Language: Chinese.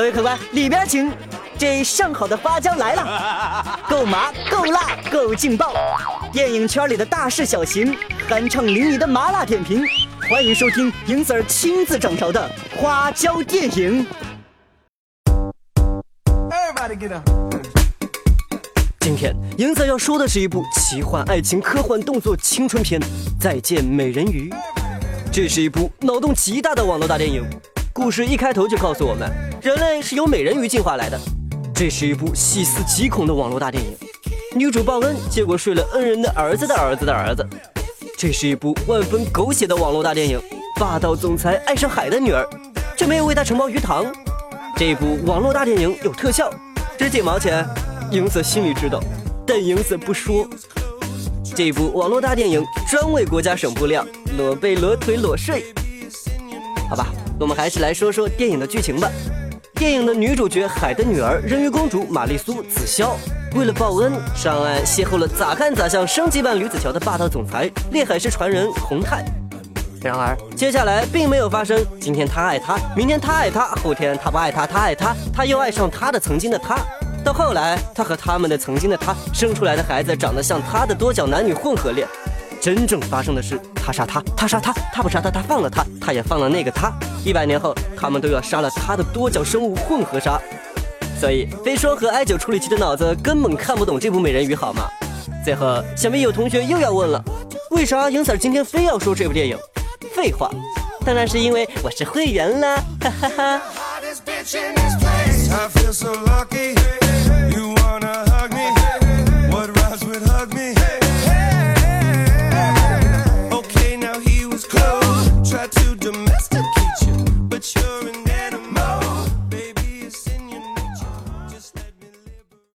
各位客官，里边请。这上好的花椒来了，够麻，够辣，够劲爆！电影圈里的大事小情，酣畅淋漓的麻辣点评，欢迎收听银 Sir 亲自掌勺的花椒电影。今天银 Sir 要说的是一部奇幻爱情科幻动作青春片《再见美人鱼》，这是一部脑洞极大的网络大电影。故事一开头就告诉我们，人类是由美人鱼进化来的。这是一部细思极恐的网络大电影，女主报恩，结果睡了恩人的儿子的儿子的儿子。这是一部万分狗血的网络大电影，霸道总裁爱上海的女儿，却没有为她承包鱼塘。这部网络大电影有特效，值几毛钱？影子心里知道，但影子不说。这部网络大电影专为国家省布料，裸背裸腿裸睡。好吧，我们还是来说说电影的剧情吧。电影的女主角海的女儿人鱼公主玛丽苏紫霄，为了报恩上岸邂逅了咋看咋像升级版吕子乔的霸道总裁烈海市传人洪泰。然而接下来并没有发生，今天他爱他，明天他爱他，后天他不爱他，他爱他，他又爱上他的曾经的他。到后来他和他们的曾经的他生出来的孩子长得像他的多角男女混合恋。真正发生的是，他杀他，他杀他，他不杀他，他放了他，他也放了那个他。一百年后，他们都要杀了他的多角生物混合杀。所以，飞霜和 i 九处理器的脑子根本看不懂这部美人鱼，好吗？最后，想必有同学又要问了，为啥影 sir 今天非要说这部电影？废话，当然是因为我是会员啦，哈哈哈。